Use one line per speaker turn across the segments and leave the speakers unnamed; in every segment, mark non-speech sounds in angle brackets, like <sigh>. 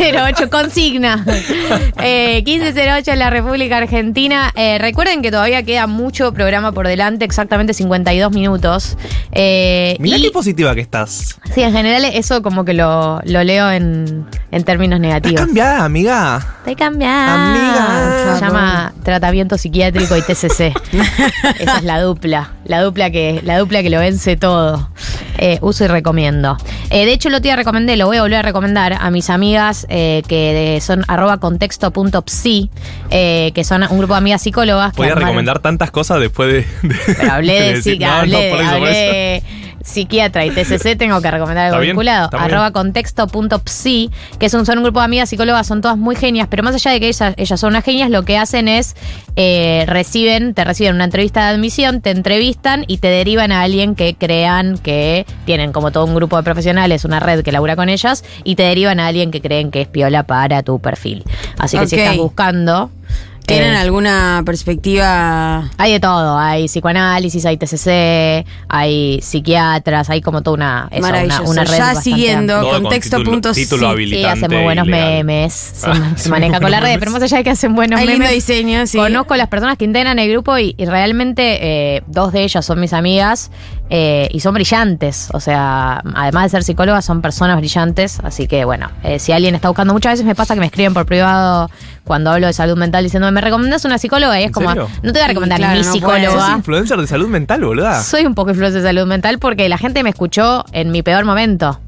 1508, consigna. <laughs> Eh, 1508 en la República Argentina. Eh, recuerden que todavía queda mucho programa por delante, exactamente 52 minutos. Eh,
Mirá
y-
qué positiva que estás.
Sí, en general eso como que lo, lo leo en, en términos
Estás
negativos.
cambiada, amiga.
Estoy cambiando.
Amiga.
Se llama tratamiento psiquiátrico y TCC. <laughs> Esa es la dupla. La dupla que, la dupla que lo vence todo. Eh, uso y recomiendo. Eh, de hecho, lo te recomendé, lo voy a volver a recomendar a mis amigas eh, que son arroba contexto.psi, eh, que son un grupo de amigas psicólogas. que
Voy a recomendar tantas cosas después de. de-
Pero hablé de,
decir- no,
hablé,
por eso, por
hablé
eso.
Psiquiatra y TCC, <laughs> tengo que recomendar algo vinculado. Arroba contexto.psi, que son, son un grupo de amigas psicólogas, son todas muy genias, pero más allá de que ellas, ellas son unas genias, lo que hacen es eh, reciben, te reciben una entrevista de admisión, te entrevistan y te derivan a alguien que crean que tienen como todo un grupo de profesionales, una red que labura con ellas, y te derivan a alguien que creen que es piola para tu perfil. Así que si estás buscando.
¿Tienen
eh,
alguna perspectiva?
hay de todo, hay psicoanálisis, hay TCC, hay psiquiatras, hay como toda una, eso,
Maravilloso.
una red
ya siguiendo,
con
contexto
título-
punto sí.
título
Sí, hace muy buenos
ilegal.
memes, se,
Ah, <laughs>
se maneja con redes,
memes.
pero más allá de que hacen buenos
Hay lindo
memes,
diseño, sí.
conozco a las personas que integran el grupo y, y realmente eh, dos de ellas son mis amigas eh, y son brillantes, o sea, además de ser psicólogas son personas brillantes, así que bueno, eh, si alguien está buscando, muchas veces me pasa que me escriben por privado cuando hablo de salud mental diciendo, ¿me recomiendas una psicóloga? Y es
¿En
como,
serio?
no te voy a
Sí,
recomendar
claro,
mi
no
psicóloga.
Sos influencer de salud mental, boluda.
Soy un poco influencer de salud mental porque la gente me escuchó en mi peor momento.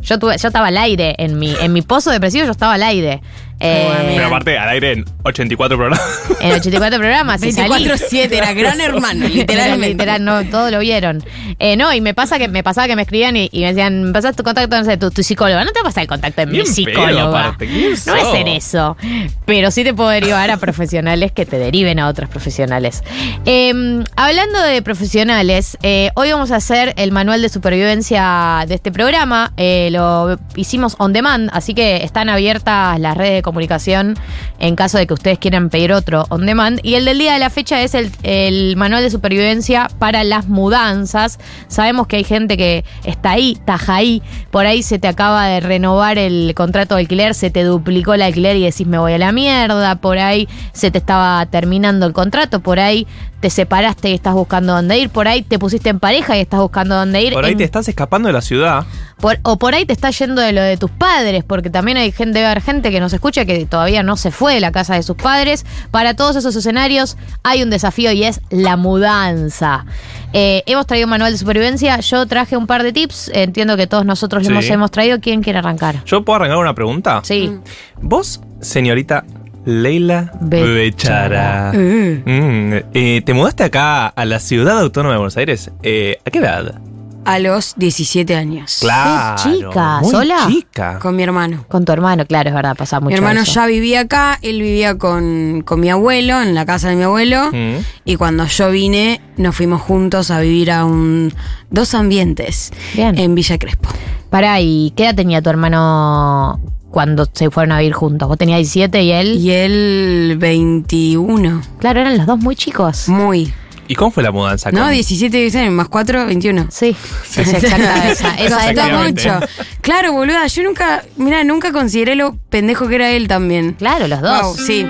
Yo tuve, yo estaba al aire, en mi, en mi pozo depresivo yo estaba al aire. Eh,
Pero aparte, al aire en 84 programas. <laughs>
en 84 programas. y salí.
24-7, era gran hermano,
Era
literalmente.
literal, no, todo lo vieron. Eh, no, y me pasa que me pasaba que me escribían y, y me decían, me pasas tu contacto, no sé, tu, tu psicóloga. No te va a pasar el contacto de mi psicóloga.
aparte. ¿Quién
No es ser eso. Pero sí te puedo derivar a profesionales que te deriven a otros profesionales. Eh, hablando de profesionales, eh, hoy vamos a hacer el manual de supervivencia de este programa. Eh, lo hicimos on demand, así que están abiertas las redes de comunicación en caso de que ustedes quieran pedir otro on demand. Y el del día de la fecha es el, el manual de supervivencia para las mudanzas. Sabemos que hay gente que está ahí, taja ahí, por ahí se te acaba de renovar el contrato de alquiler, se te duplicó el alquiler y decís me voy a la mierda, por ahí se te estaba terminando el contrato, por ahí te separaste y estás buscando dónde ir, por ahí te pusiste en pareja y estás buscando dónde ir.
Por ahí
En-
te estás escapando de la ciudad.
por- o por ahí te está yendo de lo de tus padres, porque también hay gente, debe haber gente que nos escucha que todavía no se fue de la casa de sus padres. Para todos esos escenarios hay un desafío y es la mudanza. Eh, hemos traído un manual de supervivencia. Yo traje un par de tips. Entiendo que todos nosotros
Sí.
los hemos, traído. ¿Quién quiere arrancar?
¿Yo puedo arrancar una pregunta?
Sí.
Vos, señorita Leila
Bechara.
Bechara,
Uh,
mm, eh, ¿te mudaste acá a la ciudad autónoma de Buenos Aires? Eh, ¿A qué edad?
A los 17 años.
Claro.
chica,
muy
¿sola?
chica.
Con mi hermano.
Con tu hermano, claro, es verdad, pasa mucho.
mi hermano
eso.
ya vivía acá, él vivía con, con mi abuelo, en la casa de mi abuelo.
Mm.
Y cuando yo vine, nos fuimos juntos a vivir a un dos ambientes
Bien.
en Villa Crespo.
Pará, ¿y qué edad tenía tu hermano cuando se fueron a vivir juntos? Vos tenías 17 y él.
Y él 21.
Claro, eran los dos muy chicos.
Muy.
¿Y cómo fue la mudanza?
No,
con-
17, 16, más 4, 21.
Sí, <laughs> es exacta esa.
mucho. Claro, boluda, yo nunca, mira, nunca consideré lo pendejo que era él también.
Claro, los dos.
Wow, sí.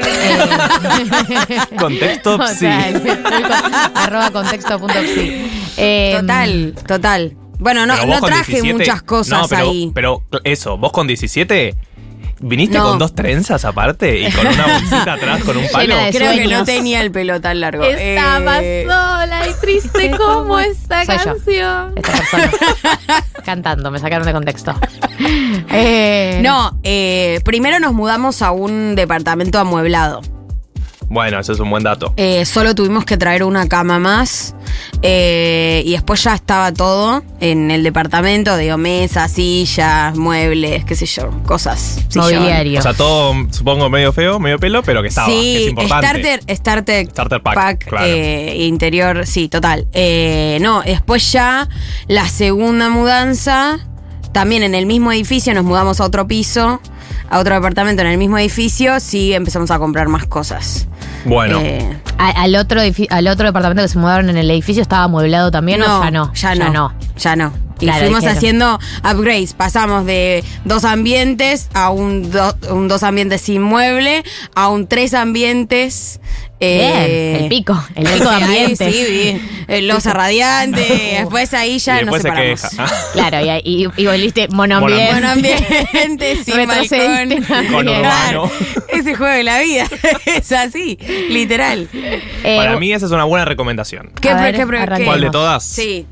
<laughs>
Contexto, <laughs>
O
sí.
sea, el- el con- arroba contexto.psi. Eh,
Total, total. Bueno, no,
Pero vos
no
con
traje
17
muchas cosas
no, pero,
ahí.
Pero eso, vos con 17 viniste
No.
con dos trenzas aparte y con una bolsita atrás con un palo.
Creo que no tenía el pelo tan largo.
Estaba
Eh,
sola y triste <laughs> como esta
Soy yo.
canción. Esta persona. <laughs> Cantando, me sacaron de contexto. Eh,
No, eh, primero nos mudamos a un departamento amueblado.
Bueno, eso es un buen dato.
Eh, solo tuvimos que traer una cama más. eh, y después ya estaba todo en el departamento, digo, mesas, sillas, muebles, qué sé yo, cosas.
Mobiliario.
O sea, todo supongo medio feo, medio pelo, pero que estaba, que es
Sí,
importante.
starter, starter,
Starter pack, claro.
eh, interior, sí, total. Eh, no, después ya la segunda mudanza, también en el mismo edificio, nos mudamos a otro piso, a otro departamento en el mismo edificio, sí empezamos a comprar más cosas.
Bueno,
Eh,
al, otro al otro departamento que se mudaron en el edificio estaba amueblado también o ya no?
ya no, ya no. Y
Claro,
fuimos
dijeron.
haciendo upgrades. Pasamos de dos ambientes a un, do- un dos ambientes sin mueble, a un tres ambientes. Eh,
Bien, el pico, el pico de
ahí. Sí, bien. Eh, Losa radiante. <laughs> después ahí ya
y
nos
después se
separamos.
queja. <laughs>
Claro, y, y, y volviste monoambiente.
Buen ambiente, <laughs> sin balcón.
ambiente.
Con urbano.
ese juego de la vida. es así, literal.
Eh,
Para mí esa es una buena recomendación.
¿Qué,
ver,
qué.
¿Cuál de todas?
Sí.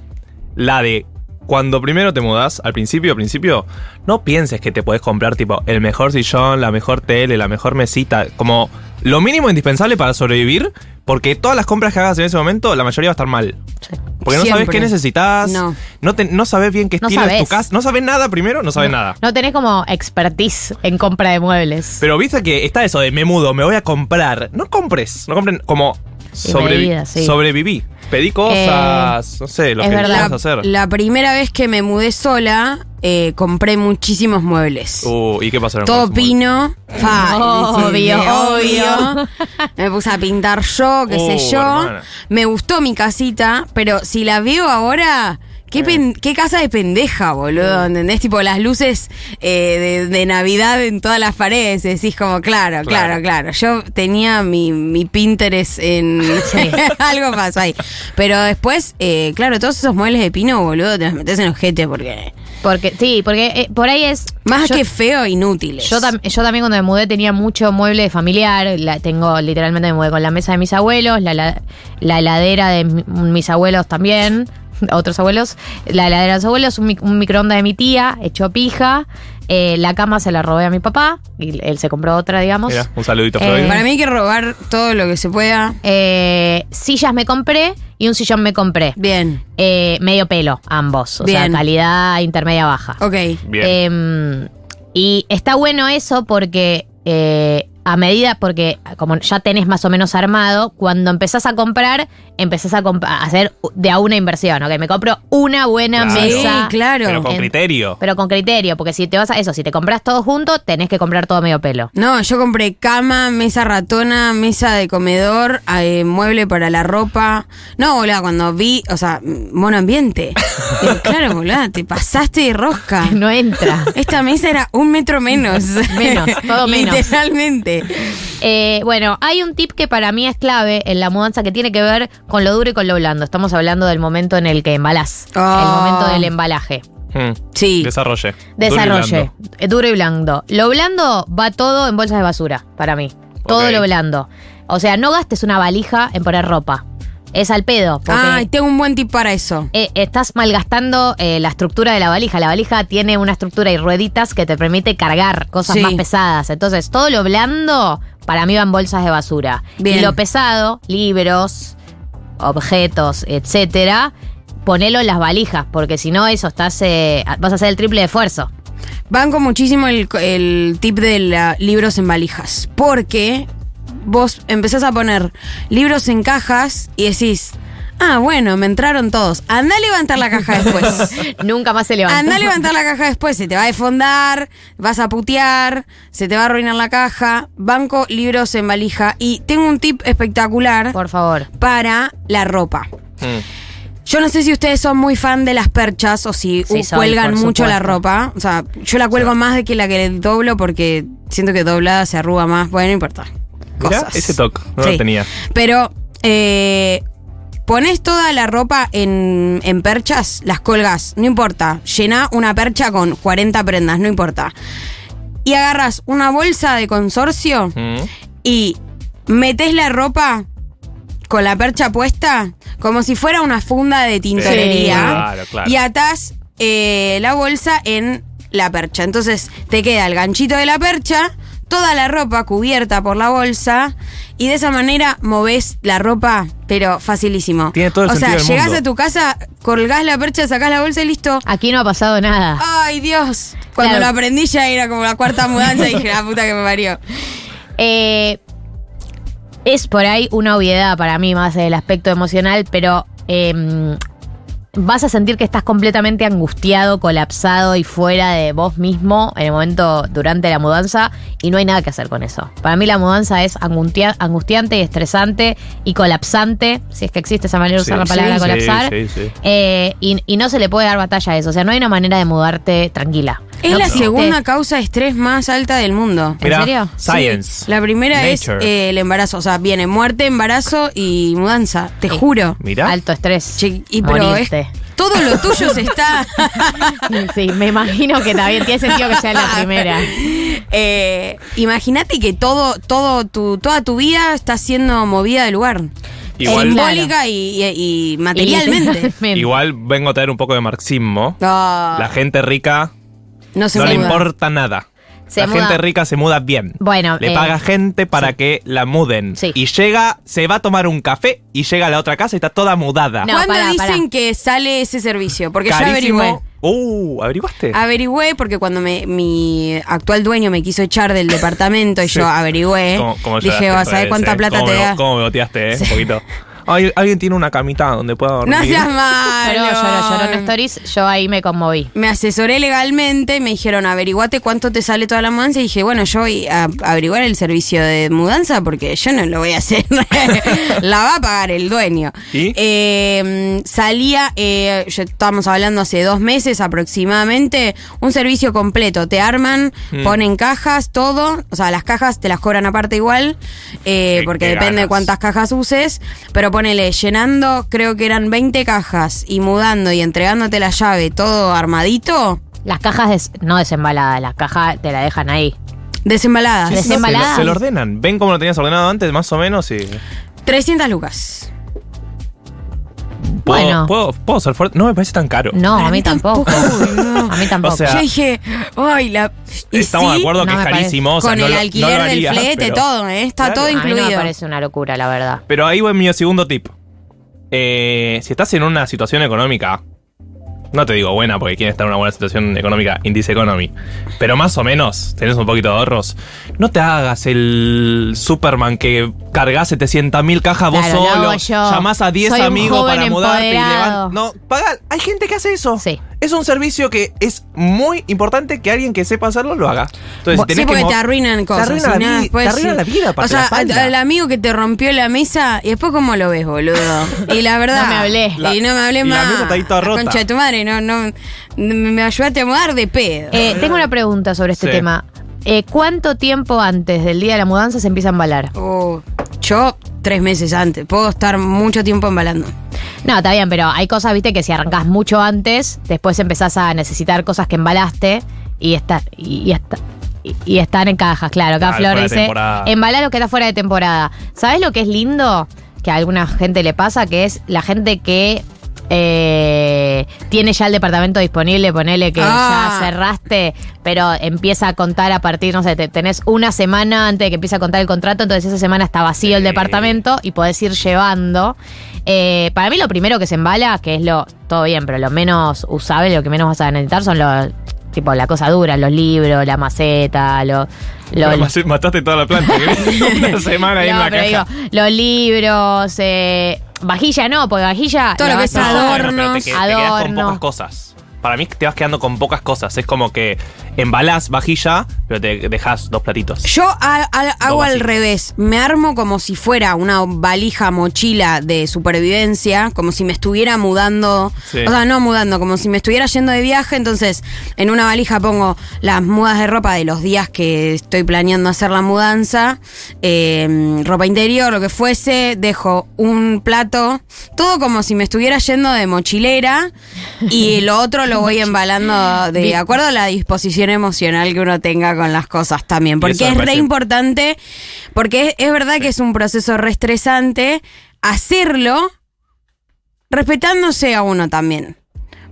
La de cuando primero te mudás, al principio, al principio, no pienses que te podés comprar tipo el mejor sillón, la mejor tele, la mejor mesita, como lo mínimo indispensable para sobrevivir, porque todas las compras que hagas en ese momento, la mayoría va a estar mal. Porque no sabes
Siempre.
qué necesitas,
No.
no, te- no sabes bien qué
No
estilo es tu casa, no sabes nada primero, no sabes nada.
No tenés como expertise en compra de muebles.
Pero viste que está eso de me mudo, me voy a comprar. No compres, no compren como sobrevi-
sí.
sobreviví. Pedí cosas, no sé, lo
es
que
verdad.
hacer.
la primera vez que me mudé sola, eh, compré muchísimos muebles.
Uh, ¿y qué pasó?
Todo pino. Fa,
Obvio, obvio.
Me puse a pintar yo, qué sé
Uh,
yo.
hermana.
Me gustó mi casita, pero si la veo ahora. ¿Qué, pen- qué casa de pendeja, boludo? ¿Entendés? Tipo las luces eh, de, de Navidad en todas las paredes. Decís como, claro, claro,
Claro.
claro. Yo tenía mi, mi Pinterest en...
Sí. <laughs>
Algo pasó ahí. Pero después, eh, claro, todos esos muebles de pino, boludo, te los metes en ojete porque...
Porque, sí, porque eh, por ahí es.
Más
yo-
que feo, inútiles.
Yo, tam- yo también cuando me mudé tenía mucho mueble familiar. La, tengo literalmente me mudé con la mesa de mis abuelos, la, la, la heladera de mi- mis abuelos también, <laughs> otros abuelos, la heladera de los abuelos, un, mic- un microondas de mi tía, hecho pija. eh, la cama se la robé a mi papá y él se compró otra, digamos.
Mira, un saludito,
Eh.
Para mí hay que robar todo lo que se pueda.
Eh, sillas me compré y un sillón me compré.
Bien,
Eh, medio pelo, ambos. O
Bien.
sea, calidad intermedia baja.
ok.
Bien.
Eh, y está bueno eso porque eh, a medida, porque como ya tenés más o menos armado, cuando empezás a comprar, empezás a, comp- a hacer de a una inversión. Ok, me compro una buena
Claro.
mesa.
Sí, claro.
Pero con
en-
criterio.
Pero con criterio, porque si te vas a eso, si te compras todo junto, tenés que comprar todo medio pelo.
No, yo compré cama, mesa ratona, mesa de comedor, eh, mueble para la ropa. No, boludo, cuando vi, o sea, mono ambiente. <laughs> Digo, claro, boludo, te pasaste de rosca. <laughs>
No entra.
Esta mesa era un metro menos.
Menos, todo <laughs> menos.
Literalmente. <laughs>
Eh, bueno, hay un tip que para mí es clave en la mudanza que tiene que ver con lo duro y con lo blando. Estamos hablando del momento en el que embalás.
Oh.
El momento del embalaje.
Mm.
Sí.
Desarrolle.
Desarrolle.
Duro
Eh, Duro y blando. Lo blando va todo en bolsas de basura, para mí. Todo lo blando. O sea, no gastes una valija en poner ropa. Es al pedo.
Ay, tengo un buen tip para eso.
eh, estás malgastando eh, la estructura de la valija. La valija tiene una estructura y rueditas que te permite cargar cosas
Sí.
más pesadas. Entonces, todo lo blando para mí va en bolsas de basura.
Bien.
Y lo pesado, libros, objetos, etcétera, ponelo en las valijas, porque si no, eso estás, eh, vas a hacer el triple de esfuerzo.
Banco muchísimo el, el tip de la- libros en valijas. Porque vos empezás a poner libros en cajas y decís, ah, bueno, me entraron todos. Anda a levantar la caja después. <laughs>
Nunca más se levanta.
Anda a levantar la caja después, se te va a desfondar, vas a putear, se te va a arruinar la caja. Banco libros en valija. Y tengo un tip espectacular
Por favor.
para la ropa.
Mm.
Yo no sé si ustedes son muy fan de las perchas o si
Sí, soy,
cuelgan mucho la ropa. O sea, yo la cuelgo más de que la que doblo porque siento que doblada se arruga más. Bueno, no importa.
Mirá, ese toque, no
Sí.
lo tenía.
Pero eh, pones toda la ropa en, en perchas, las colgas, no importa. Llená una percha con 40 prendas, no importa. Y agarras una bolsa de consorcio
Mm.
y metes la ropa con la percha puesta como si fuera una funda de tintorería
Sí, claro, claro.
y atás eh, la bolsa en la percha. Entonces te queda el ganchito de la percha, toda la ropa cubierta por la bolsa y de esa manera movés la ropa, pero facilísimo.
Tiene todo el
o sea,
del
llegás
mundo.
a tu casa, colgás la percha, sacás la bolsa y listo.
Aquí no ha pasado nada.
Ay, Dios. Cuando
Claro.
lo aprendí ya era como la cuarta mudanza y dije, la puta que me parió.
Eh, es por ahí una obviedad para mí más del aspecto emocional, pero eh, vas a sentir que estás completamente angustiado, colapsado y fuera de vos mismo en el momento durante la mudanza y no hay nada que hacer con eso. Para mí la mudanza es angustia- angustiante y estresante y colapsante, si es que existe esa manera de usar
Sí,
la palabra
sí,
colapsar.
sí, sí.
Eh, y, y no se le puede dar batalla a eso. O sea, no hay una manera de mudarte tranquila.
Es
No
la segunda causa de estrés más alta del mundo.
¿En serio?
Science.
Sí, la primera es eh, el embarazo. O sea, viene muerte, embarazo y mudanza. Te
Sí.
juro.
Mirá.
Alto estrés.
Che, y pero es, todo lo tuyo se está. <laughs>
Sí, me imagino que también tiene sentido que sea la primera. <laughs>
Eh, Imagínate que todo, todo tu, toda tu vida está siendo movida de lugar.
Igual-
Simbólica y, y- y materialmente.
Igual vengo a traer un poco de marxismo.
No,
La gente rica
no se
no le
muda.
importa nada.
Se
la
muda.
gente rica se muda bien.
Bueno,
Le
eh,
paga gente para que la muden.
Sí.
Y llega, se va a tomar un café y llega a la otra casa y está toda mudada.
No,
¿Cuándo
pará,
dicen
pará.
que sale ese servicio? Porque
Carísimo.
averigüé.
Uh, ¿averiguaste?
Averigüé porque cuando me, mi actual dueño me quiso echar del departamento y <laughs>
Sí.
yo averigüé,
¿Cómo- cómo
dije, vas a ver cuánta
eh?
plata
¿Cómo
te
me-
da.
¿Cómo me boteaste, eh? <laughs> Un poquito. Ay, alguien tiene una camita donde pueda dormir.
No seas <laughs> malo.
Lloró, lloró, lloró en stories. Yo ahí me conmoví.
Me asesoré legalmente y me dijeron, averiguate cuánto te sale toda la mudanza. Y dije, bueno, yo voy a averiguar el servicio de mudanza porque yo no lo voy a hacer. <laughs> la va a pagar el dueño.
¿Y?
Eh, salía, eh, yo- estábamos hablando hace dos meses aproximadamente, un servicio completo. Te arman,
Mm.
ponen cajas, todo. O sea, las cajas te las cobran aparte igual, eh, porque depende de cuántas cajas uses. Pero ponele, llenando, creo que eran 20 cajas y mudando y entregándote la llave, todo armadito,
Las cajas des- no desembaladas, las cajas te la dejan ahí.
desembaladas.
Sí, sí,
Desembaladas.
Se, lo- se lo ordenan. ¿Ven cómo lo tenías ordenado antes, más o menos? Y...
300 lucas.
¿Puedo,
Bueno.
¿puedo, ¿Puedo ser fuerte? No me parece tan caro.
No,
Para
a mí
mí
tampoco.
tampoco, no. <laughs>
A mí tampoco.
O sea,
Yo dije, ay, la. y
Estamos de acuerdo que
no
es carísimo. o sea,
con
no
el
lo- no
alquiler del flete,
pero-
todo, ¿eh? Está
Claro.
todo
a mí no me
incluido.
parece una locura, la verdad.
Pero ahí va mi segundo tip. Eh, si estás en una situación económica, no te digo buena, porque quien está en una buena situación económica, Indice Economy, pero más o menos tenés un poquito de ahorros, no te hagas el Superman que cargas 700.000 cajas vos
Claro, lo
solo, llamás a 10
Soy un
amigos para mudarte y
empoderado.
levan- No, paga, hay gente que hace eso.
Sí.
Es un servicio que es muy importante que alguien que sepa hacerlo lo haga. Entonces, tenés
Sí,
que
porque te arruinan cosas.
arruina
y
la vi- te arruina
sí.
la vida, aparte
O sea, al amigo que te rompió la mesa, y después, ¿cómo lo ves, boludo? <laughs> Y la verdad.
No me hablé.
La-
y no me hablé
y la
más.
mesa está ahí toda rota.
Concha de tu madre, no, no. Me, me ayudaste a mudar de pedo.
Eh, tengo una pregunta sobre este
Sí.
tema. Eh, ¿Cuánto tiempo antes del día de la mudanza se empieza a embalar?
Oh, yo, tres meses antes. Puedo estar mucho tiempo embalando.
No, está bien, pero hay cosas, viste, que si arrancás mucho antes, después empezás a necesitar cosas que embalaste y, está, y, y está- y- y están en cajas, claro. Acá
Claro,
Flor
fuera de
dice,
temporada.
embalar lo que está fuera de temporada. ¿Sabes lo que es lindo? Que a alguna gente le pasa, que es la gente que eh, tiene ya el departamento disponible, ponele que
Ah.
ya cerraste, pero empieza a contar a partir, no sé, te- tenés una semana antes de que empiece a contar el contrato, entonces esa semana está vacío el departamento y podés ir llevando. Eh, para mí lo primero que se embala, que es lo, todo bien, pero lo menos usable, lo que menos vas a necesitar son los, tipo, la cosa dura, los libros, la maceta, lo, lo-
Pero mas- Mataste toda la planta. <laughs> Una semana ahí en la
pero
caja.
digo, los libros, eh, vajilla no, porque vajilla...
Todo lo que es
a-
No,
adornos.
bueno, pero te, que- te quedas con
adornos.
pocas cosas. Para mí te vas quedando con pocas cosas. Es como que embalás vajilla, pero te dejas dos platitos.
Yo ha- ha- hago al revés. Me armo como si fuera una valija mochila de supervivencia, como si me estuviera mudando.
Sí.
O sea, no mudando, como si me estuviera yendo de viaje. Entonces, en una valija pongo las mudas de ropa de los días que estoy planeando hacer la mudanza, eh, ropa interior, lo que fuese. Dejo un plato, todo como si me estuviera yendo de mochilera. Y lo otro lo voy embalando de acuerdo a la disposición emocional que uno tenga con las cosas también. Porque es re
parece-
importante, porque es, es verdad que es un proceso re estresante hacerlo respetándose a uno también.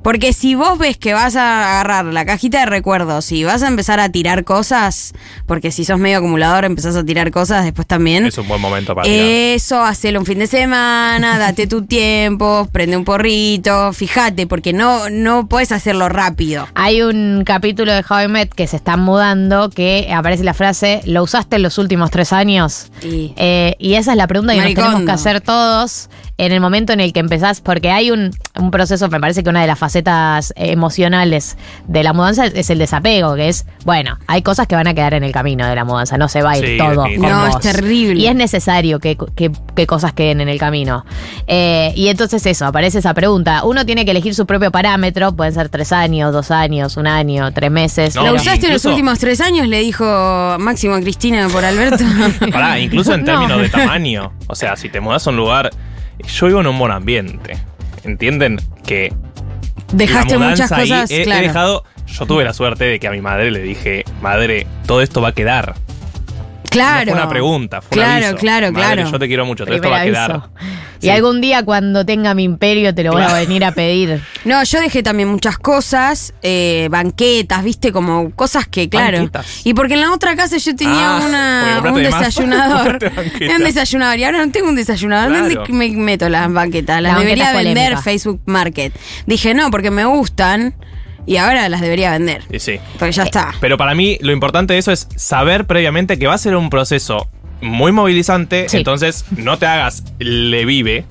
Porque si vos ves que vas a agarrar la cajita de recuerdos y vas a empezar a tirar cosas, porque si sos medio acumulador empezás a tirar cosas después también.
Es un buen momento para tirar.
Eso, hacelo un fin de semana, <laughs> date tu tiempo, prende un porrito, fíjate, porque no, no puedes hacerlo rápido.
Hay un capítulo de How I Met que se están mudando que aparece la frase, ¿lo usaste en los últimos tres años?
Y-
Eh, y esa es la pregunta que nos tenemos que hacer todos en el momento en el que empezás, porque hay un, un proceso, me parece que una de las facetas emocionales de la mudanza es el desapego, que es, bueno, hay cosas que van a quedar en el camino de la mudanza, no se va a ir
Sí,
todo. con.
No, es terrible.
Y es necesario que, que- que cosas queden en el camino. Eh, y entonces eso, aparece esa pregunta. Uno tiene que elegir su propio parámetro, pueden ser tres años, dos años, un año, tres meses.
No,
¿Lo
pero-
usaste en los últimos tres años? Le dijo Máximo a Cristina por Alberto. <laughs>
Pará, incluso en
No.
términos de tamaño. O sea, si te mudas a un lugar. Yo vivo en un buen ambiente. ¿Entienden? Que.
Dejaste
la
muchas cosas,
he, dejado. Yo tuve la suerte de que a mi madre le dije, madre, todo esto va a quedar.
Claro.
No fue una pregunta, fue un
Claro,
aviso.
claro,
Madre,
claro.
Yo te quiero mucho, todo esto va a quedar.
Y algún día cuando tenga mi imperio te lo voy a venir a pedir. <laughs>
No, yo dejé también muchas cosas, eh, banquetas, viste, como cosas que, claro.
Banquetas.
Y porque en la otra casa yo tenía
Ah, porque
una,
compraste
un
de más.
desayunador. <laughs>
Compraste banquetas.
Era un desayunador y ahora no tengo un desayunador.
Claro.
¿Dónde me meto las banquetas? Las debería vender. Facebook Market. Dije, no, porque me gustan y ahora las debería vender.
Y sí.
Porque ya está.
Pero para mí lo importante de eso es saber previamente que va a ser un proceso muy movilizante,
Sí.
entonces no te hagas le vive.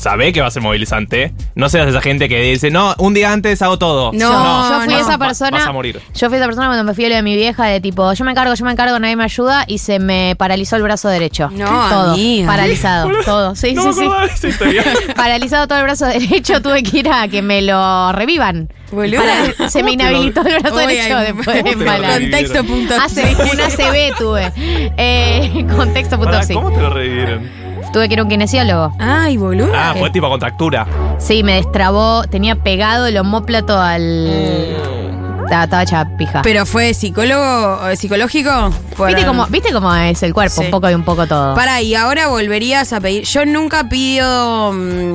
Sabe que va a ser movilizante. No seas esa gente que dice, no, un día antes hago todo.
No,
yo fui
no.
esa persona.
Vas a morir.
Yo fui esa persona cuando me fui a lo de mi vieja de tipo, yo me encargo, yo me encargo, nadie me ayuda y se me paralizó el brazo derecho.
No,
todo.
amiga.
Paralizado, <laughs> todo. Sí,
no
sí,
me
sí.
acordaba de esa historia. <laughs>
Paralizado todo el brazo derecho, tuve que ir a que me lo revivan. Para- se me
¿Cómo te lo-
inhabilitó el brazo derecho después de
¿cómo te lo
embalar.
revivieron?
Contexto punto
Hace una CB tuve. Eh, <laughs> contexto punto
Pará,
sí.
¿Cómo te lo revivieron?
Tuve que ir a un kinesiólogo.
Ay, boluda.
Ah, fue tipo contractura.
Sí, me destrabó, tenía pegado el homóplato al. Estaba, estaba hecha pija.
Pero fue psicólogo, eh, psicológico.
¿Viste cómo, ¿Viste cómo es el cuerpo?
Sí.
Un poco y un poco todo.
Para, y ahora volverías a pedir. Yo nunca pido. mm,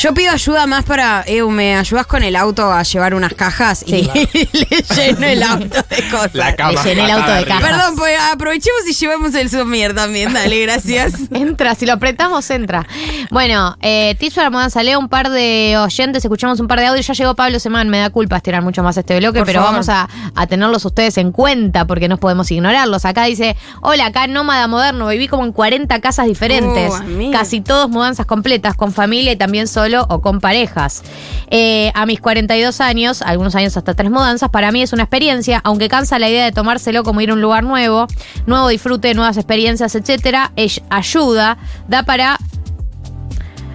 Yo pido ayuda más para. Eh, ¿Me ayudas con el auto a llevar unas cajas?
Sí.
Y <laughs> le lleno el auto de cosas.
La cama.
llené el auto de cajas.
Perdón, pues aprovechemos y llevamos el somier también. Dale, gracias. <laughs>
Entra, si lo apretamos, entra. Bueno, eh, tips para mudanza. Leo un par de oyentes, escuchamos un par de audios. Ya llegó Pablo Semán, me da culpa estirar mucho más este bloque,
Por
pero
favor.
vamos a, a tenerlos ustedes en cuenta porque no podemos ignorarlos. Acá dice: Hola, acá nómada moderno, viví como en 40 casas diferentes.
Uh,
casi todos mudanzas completas, con familia y también solo o con parejas. Eh, a mis 42 años, algunos años hasta tres mudanzas, para mí es una experiencia, aunque cansa la idea de tomárselo como ir a un lugar nuevo, nuevo disfrute, nuevas experiencias, etcétera, ayuda, da para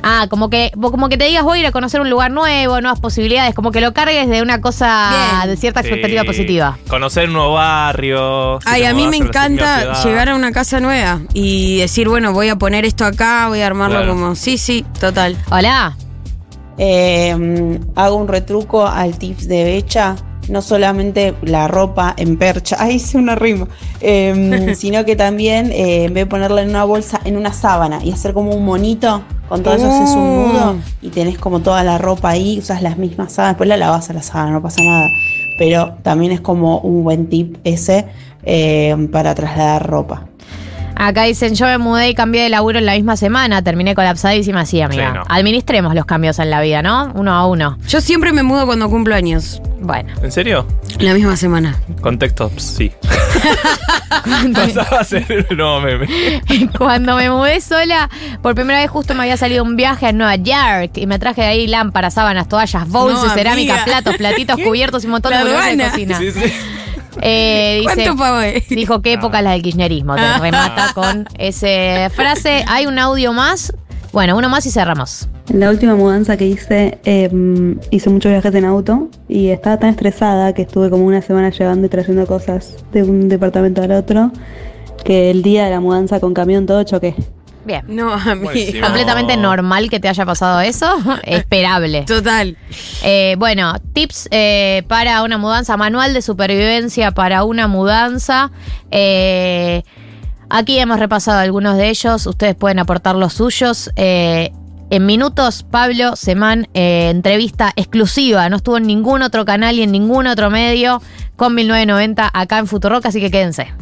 Ah, como que, como que te digas voy a ir a conocer un lugar nuevo, nuevas posibilidades, como que lo cargues de una cosa,
Bien.
de cierta expectativa
Sí.
positiva.
Conocer un nuevo barrio.
Ay, a mí me encanta llegar a una casa nueva y decir, bueno, voy a poner esto acá, voy a armarlo
Claro.
como. Sí, sí, total.
Hola.
Eh, hago un retruco al tips de Becha, no solamente la ropa en percha, <laughs> ahí hice una rima, eh, <laughs> sino que también eh, en vez de ponerla en una bolsa, en una sábana y hacer como un monito, con todo eso haces un nudo y tenés como toda la ropa ahí, usas las mismas sábanas, después la lavas a la sábana, no pasa nada. Pero también es como un buen tip ese eh, para trasladar ropa.
Acá dicen, yo me mudé y cambié de laburo en la misma semana, terminé colapsadísima, sí, amiga.
Sí, no.
Administremos los cambios en la vida, ¿no? Uno a uno.
Yo siempre me mudo cuando cumplo años.
Bueno.
¿En serio?
La misma semana.
Contexto, sí. <laughs> <laughs> Pasaba a ser un nuevo meme. <laughs>
Cuando me mudé sola, por primera vez justo me había salido un viaje a Nueva York y me traje de ahí lámparas, sábanas, toallas, bowls
No,
cerámica, platos, platitos, cubiertos y un montón
La
de de cocina.
Sí, sí.
Eh, <laughs> dice,
¿Cuánto pago
dijo qué época la del kirchnerismo. Te
Ah.
remata con esa frase. Hay un audio más. Bueno, uno más y cerramos.
En la última mudanza que hice, eh, hice muchos viajes en auto y estaba tan estresada que estuve como una semana llevando y trayendo cosas de un departamento al otro, que el día de la mudanza con camión todo choqué.
Bien.
No, amiga.
Buenísimo.
Completamente normal que te haya pasado eso. <laughs> Esperable.
Total.
Eh, bueno, tips eh, para una mudanza, manual de supervivencia para una mudanza. Eh, aquí hemos repasado algunos de ellos, ustedes pueden aportar los suyos. Eh, En minutos, Pablo Semán, eh, entrevista exclusiva. No estuvo en ningún otro canal y en ningún otro medio con 1990 acá en Futurock, así que quédense.